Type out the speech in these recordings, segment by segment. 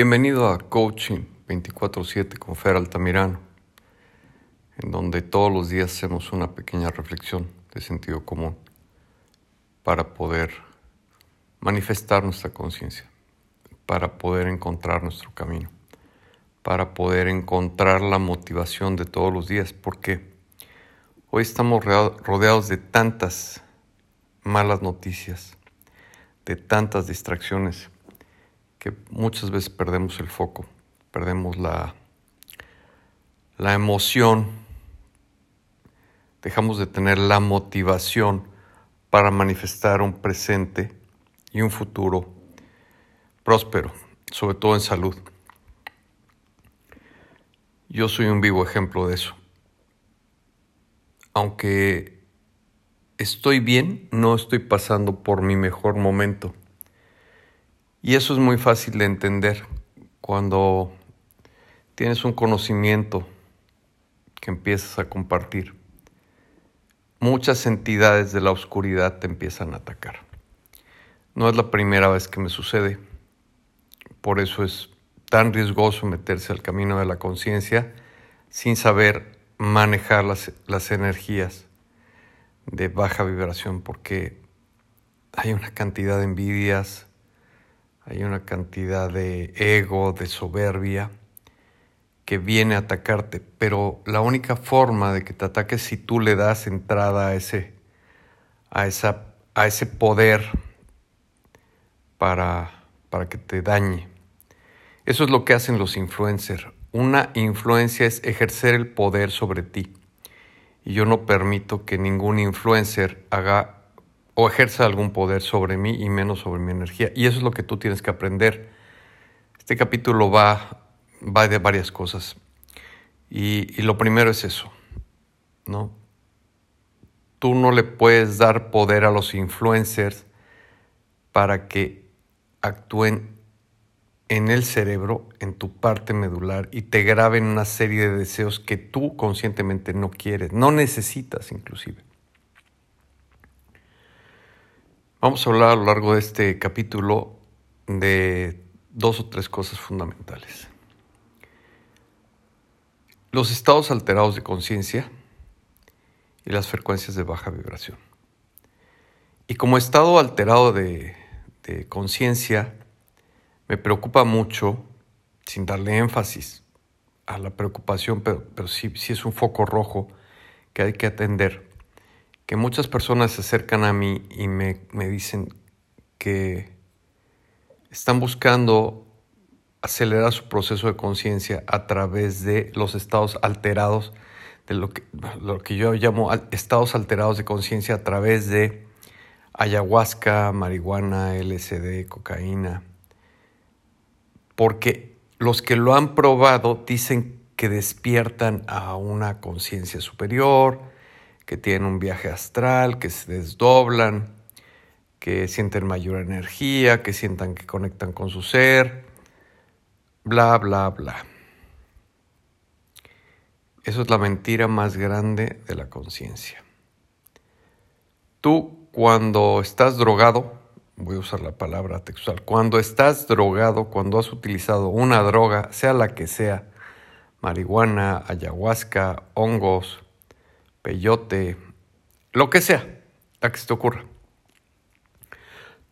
Bienvenido a Coaching 24/7 con Fer Altamirano, en donde todos los días hacemos una pequeña reflexión de sentido común para poder manifestar nuestra conciencia, para poder encontrar nuestro camino, para poder encontrar la motivación de todos los días, porque hoy estamos rodeados de tantas malas noticias, de tantas distracciones que muchas veces perdemos el foco, perdemos la, la emoción, dejamos de tener la motivación para manifestar un presente y un futuro próspero, sobre todo en salud. Yo soy un vivo ejemplo de eso. Aunque estoy bien, no estoy pasando por mi mejor momento. Y eso es muy fácil de entender cuando tienes un conocimiento que empiezas a compartir. Muchas entidades de la oscuridad te empiezan a atacar. No es la primera vez que me sucede. Por eso es tan riesgoso meterse al camino de la conciencia sin saber manejar las, las energías de baja vibración porque hay una cantidad de envidias, hay una cantidad de ego, de soberbia que viene a atacarte, pero la única forma de que te ataque es si tú le das entrada a ese, a esa, a ese poder para, para que te dañe. Eso es lo que hacen los influencers. Una influencia es ejercer el poder sobre ti. Y yo no permito que ningún influencer haga o ejerza algún poder sobre mí y menos sobre mi energía. Y eso es lo que tú tienes que aprender. Este capítulo va, va de varias cosas. Y, lo primero es eso, ¿no? Tú no le puedes dar poder a los influencers para que actúen en el cerebro, en tu parte medular, y te graben una serie de deseos que tú conscientemente no quieres, no necesitas inclusive. Vamos a hablar a lo largo de este capítulo de dos o tres cosas fundamentales. Los estados alterados de conciencia y las frecuencias de baja vibración. Y como estado alterado de, conciencia, me preocupa mucho, sin darle énfasis a la preocupación, pero, pero sí, sí es un foco rojo que hay que atender que muchas personas se acercan a mí y me, dicen que están buscando acelerar su proceso de conciencia a través de los estados alterados, de lo que, lo que yo llamo estados alterados de conciencia a través de ayahuasca, marihuana, LSD, cocaína. Porque los que lo han probado dicen que despiertan a una conciencia superior, que tienen un viaje astral, que se desdoblan, que sienten mayor energía, que sientan que conectan con su ser, bla, bla, bla. Eso es la mentira más grande de la conciencia. Tú cuando estás drogado, voy a usar la palabra textual, cuando estás drogado, cuando has utilizado una droga, sea la que sea, marihuana, ayahuasca, hongos, peyote, lo que sea, la que se te ocurra.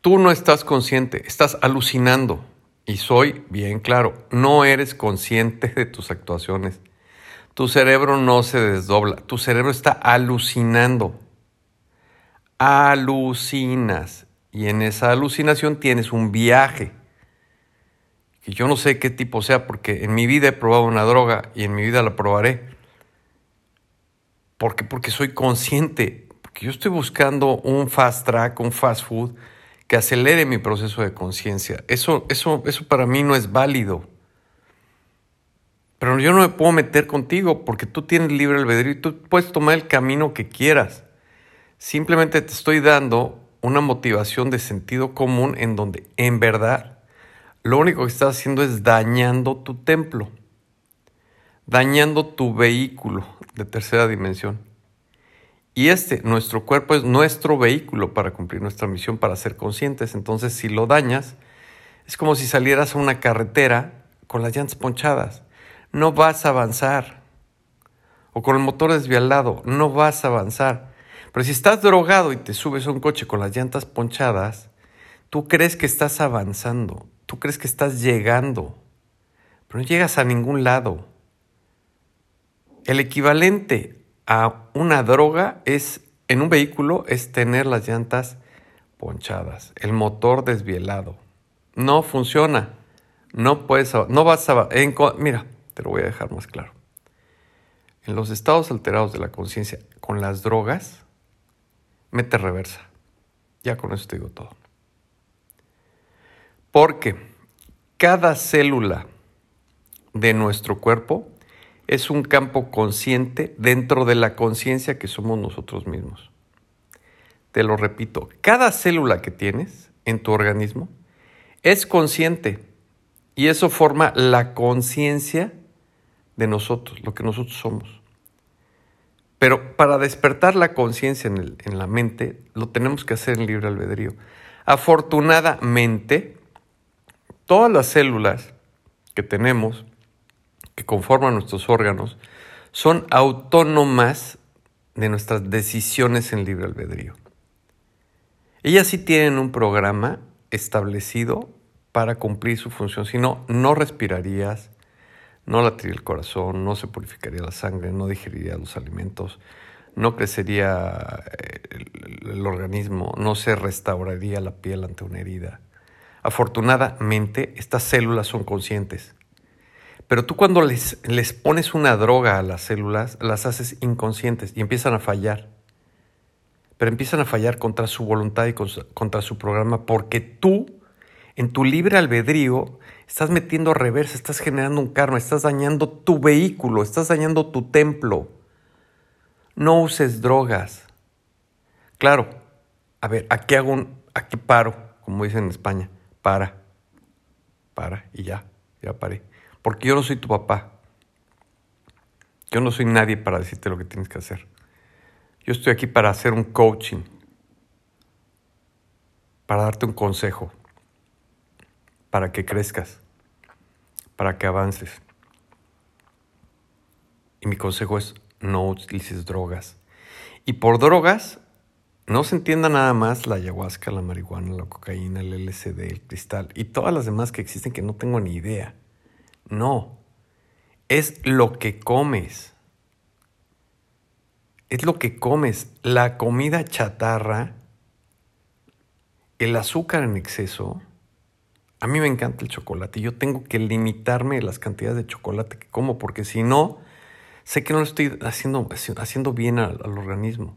Tú no estás consciente, estás alucinando. Y soy bien claro, no eres consciente de tus actuaciones. Tu cerebro no se desdobla, tu cerebro está alucinando. Alucinas. Y en esa alucinación tienes un viaje. Que yo no sé qué tipo sea, porque en mi vida he probado una droga y en mi vida la probaré. ¿Por qué? Porque soy consciente, porque yo estoy buscando un fast track, un fast food que acelere mi proceso de conciencia. Eso, eso, eso para mí no es válido. Pero yo no me puedo meter contigo porque tú tienes libre albedrío y tú puedes tomar el camino que quieras. Simplemente te estoy dando una motivación de sentido común en donde en verdad lo único que estás haciendo es dañando tu templo, dañando tu vehículo, de tercera dimensión. Y este, nuestro cuerpo es nuestro vehículo para cumplir nuestra misión, para ser conscientes. Entonces, si lo dañas, Es como si salieras a una carretera con las llantas ponchadas. No vas a avanzar. O con el motor desvialado. No vas a avanzar. Pero si estás drogado y te subes a un coche con las llantas ponchadas, tú crees que estás avanzando. Tú crees que estás llegando. Pero no llegas a ningún lado. El equivalente a una droga es en un vehículo es tener las llantas ponchadas, el motor desvielado. No funciona. No puedes, no vas a, mira, te lo voy a dejar más claro. En los estados alterados de la conciencia con las drogas, mete reversa. Ya con eso te digo todo. Porque cada célula de nuestro cuerpo es un campo consciente dentro de la conciencia que somos nosotros mismos. Te lo repito, cada célula que tienes en tu organismo es consciente y eso forma la conciencia de nosotros, lo que nosotros somos. Pero para despertar la conciencia en, la mente, lo tenemos que hacer en libre albedrío. Afortunadamente, todas las células que tenemos que conforman nuestros órganos son autónomas de nuestras decisiones en libre albedrío. Ellas sí tienen un programa establecido para cumplir su función, si no, no respirarías, no latiría el corazón, no se purificaría la sangre, no digeriría los alimentos, no crecería eh, el, el organismo, no se restauraría la piel ante una herida. Afortunadamente, estas células son conscientes pero tú cuando les, les pones una droga a las células, las haces inconscientes y empiezan a fallar. Pero empiezan a fallar contra su voluntad y contra su programa porque tú, en tu libre albedrío, estás metiendo reversa, estás generando un karma, estás dañando tu vehículo, estás dañando tu templo. No uses drogas. Claro, a ver, aquí hago un, aquí paro, como dicen en España, para, para y ya, ya paré. Porque yo no soy tu papá. Yo no soy nadie para decirte lo que tienes que hacer. Yo estoy aquí para hacer un coaching, para darte un consejo, para que crezcas, para que avances. Y mi consejo es no utilices drogas. Y por drogas no se entienda nada más la ayahuasca, la marihuana, la cocaína, el LSD, el cristal y todas las demás que existen que no tengo ni idea. No, es lo que comes. Es lo que comes. La comida chatarra, el azúcar en exceso. A mí me encanta el chocolate. Yo tengo que limitarme las cantidades de chocolate que como porque si no, sé que no lo estoy haciendo, haciendo bien al, organismo.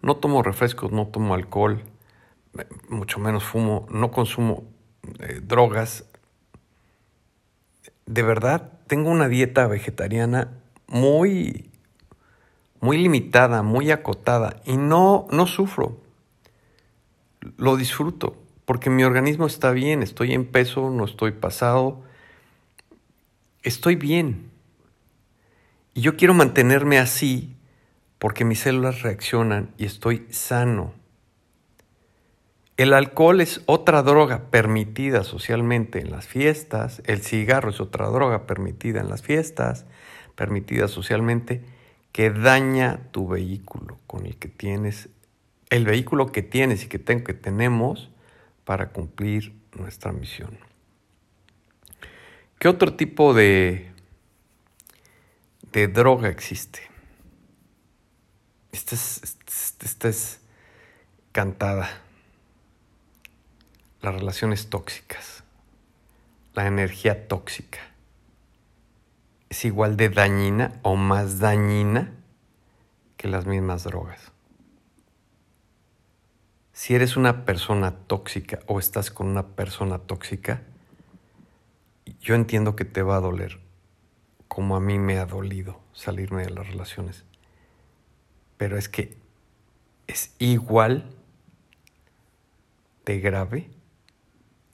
No tomo refrescos, no tomo alcohol, mucho menos fumo, no consumo eh, drogas, de verdad tengo una dieta vegetariana muy, muy limitada, muy acotada y no, no sufro. Lo disfruto porque mi organismo está bien, estoy en peso, no estoy pasado, estoy bien. Y yo quiero mantenerme así porque mis células reaccionan y estoy sano. El alcohol es otra droga permitida socialmente en las fiestas, el cigarro es otra droga permitida en las fiestas, permitida socialmente, que daña tu vehículo con el que tienes, el vehículo que tienes y que, que tenemos para cumplir nuestra misión. ¿Qué otro tipo de, de droga existe? Esta es, esta es cantada las relaciones tóxicas, la energía tóxica, es igual de dañina o más dañina que las mismas drogas. Si eres una persona tóxica o estás con una persona tóxica, yo entiendo que te va a doler, como a mí me ha dolido salirme de las relaciones. Pero es que es igual de grave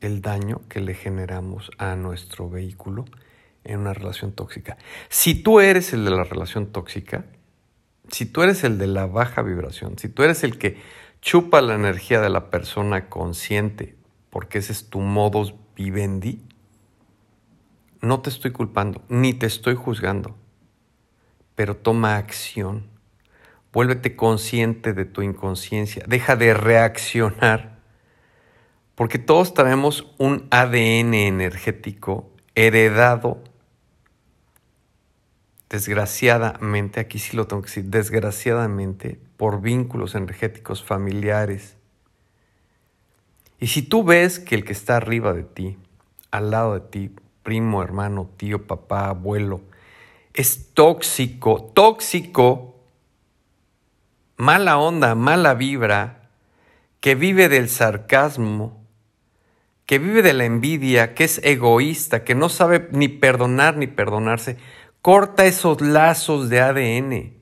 el daño que le generamos a nuestro vehículo en una relación tóxica. Si tú eres el de la relación tóxica, si tú eres el de la baja vibración, si tú eres el que chupa la energía de la persona consciente, porque ese es tu modus vivendi, no te estoy culpando, ni te estoy juzgando, pero toma acción. Vuélvete consciente de tu inconsciencia. Deja de reaccionar. Porque todos traemos un ADN energético heredado, desgraciadamente, aquí sí lo tengo que decir, desgraciadamente, por vínculos energéticos familiares. Y si tú ves que el que está arriba de ti, al lado de ti, primo, hermano, tío, papá, abuelo, es tóxico, tóxico, mala onda, mala vibra, que vive del sarcasmo, que vive de la envidia, que es egoísta, que no sabe ni perdonar ni perdonarse, corta esos lazos de ADN.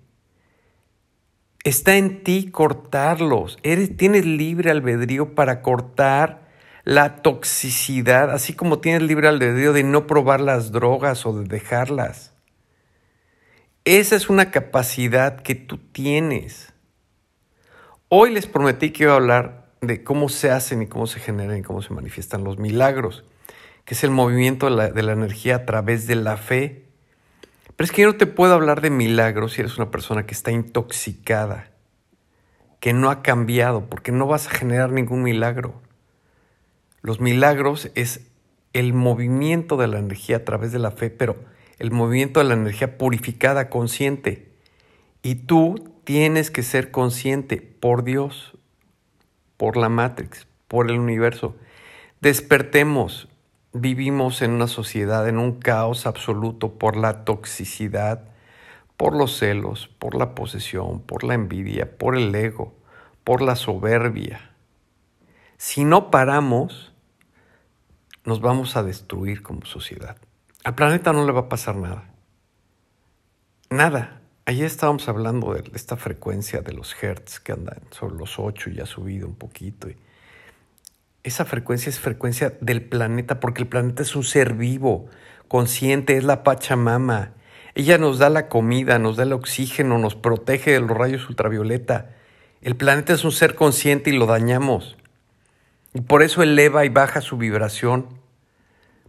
Está en ti cortarlos. Eres, tienes libre albedrío para cortar la toxicidad, así como tienes libre albedrío de no probar las drogas o de dejarlas. Esa es una capacidad que tú tienes. Hoy les prometí que iba a hablar de cómo se hacen y cómo se generan y cómo se manifiestan los milagros, que es el movimiento de la, energía a través de la fe. Pero es que yo no te puedo hablar de milagros si eres una persona que está intoxicada, que no ha cambiado, porque no vas a generar ningún milagro. Los milagros es el movimiento de la energía a través de la fe, pero el movimiento de la energía purificada, consciente. Y tú tienes que ser consciente por Dios, por la Matrix, por el universo. Despertemos. Vivimos en una sociedad, en un caos absoluto por la toxicidad, por los celos, por la posesión, por la envidia, por el ego, por la soberbia. Si no paramos, nos vamos a destruir como sociedad. Al planeta no le va a pasar nada. Nada. Ayer estábamos hablando de esta frecuencia de los hertz que andan sobre los 8 y ha subido un poquito. esa frecuencia es frecuencia del planeta porque el planeta es un ser vivo, consciente, es la Pachamama. Ella nos da la comida, nos da el oxígeno, nos protege de los rayos ultravioleta. El planeta es un ser consciente y lo dañamos. Y por eso eleva y baja su vibración.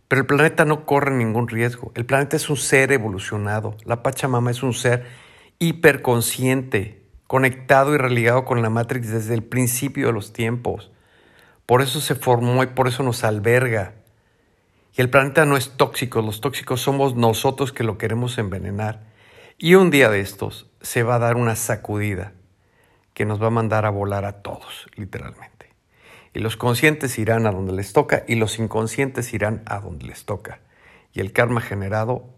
Pero el planeta no corre ningún riesgo. El planeta es un ser evolucionado. La Pachamama es un ser hiperconsciente, conectado y religado con la Matrix desde el principio de los tiempos. Por eso se formó y por eso nos alberga. Y el planeta no es tóxico, los tóxicos somos nosotros que lo queremos envenenar. Y un día de estos se va a dar una sacudida que nos va a mandar a volar a todos, literalmente. Y los conscientes irán a donde les toca y los inconscientes irán a donde les toca. Y el karma generado,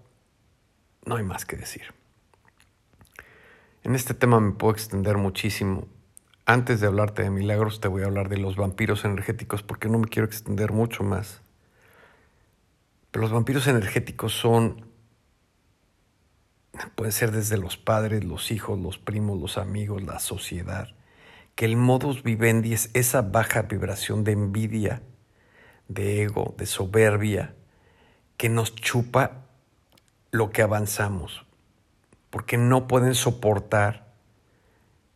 no hay más que decir. En este tema me puedo extender muchísimo. Antes de hablarte de milagros, te voy a hablar de los vampiros energéticos porque no me quiero extender mucho más. Pero los vampiros energéticos son, pueden ser desde los padres, los hijos, los primos, los amigos, la sociedad que el modus vivendi es esa baja vibración de envidia, de ego, de soberbia, que nos chupa lo que avanzamos, porque no pueden soportar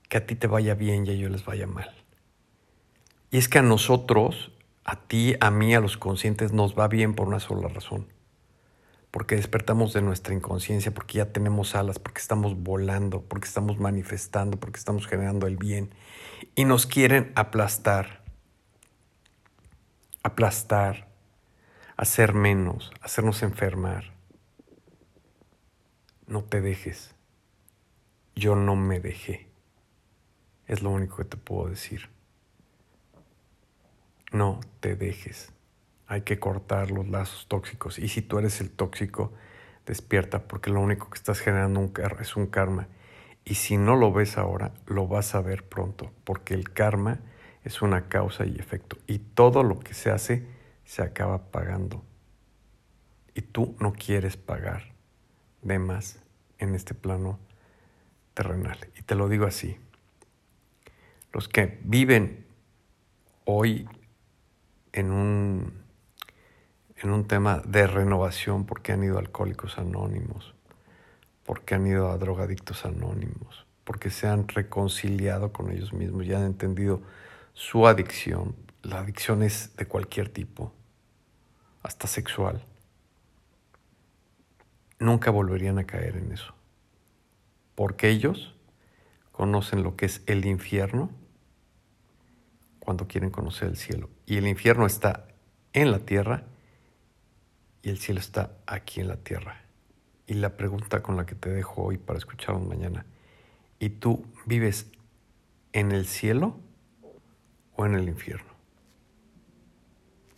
que a ti te vaya bien y a ellos les vaya mal. Y es que a nosotros, a ti, a mí, a los conscientes, nos va bien por una sola razón. Porque despertamos de nuestra inconsciencia, porque ya tenemos alas, porque estamos volando, porque estamos manifestando, porque estamos generando el bien y nos quieren aplastar, aplastar, hacer menos, hacernos enfermar. No te dejes. Yo no me dejé. Es lo único que te puedo decir. No te dejes. Hay que cortar los lazos tóxicos. Y si tú eres el tóxico, despierta porque lo único que estás generando es un karma y si no lo ves ahora, lo vas a ver pronto, porque el karma es una causa y efecto. Y todo lo que se hace se acaba pagando. Y tú no quieres pagar en este plano terrenal. Y te lo digo así. Los que viven hoy en un, en un tema de renovación porque han ido alcohólicos anónimos, porque han ido a drogadictos anónimos, porque se han reconciliado con ellos mismos y han entendido su adicción. La adicción es de cualquier tipo. hasta sexual, nunca volverían a caer en eso. Porque ellos conocen lo que es el infierno cuando quieren conocer el cielo. Y el infierno está en la tierra y el cielo está aquí en la tierra. Y la pregunta con la que te dejo hoy para escucharnos mañana, ¿y tú vives en el cielo o en el infierno?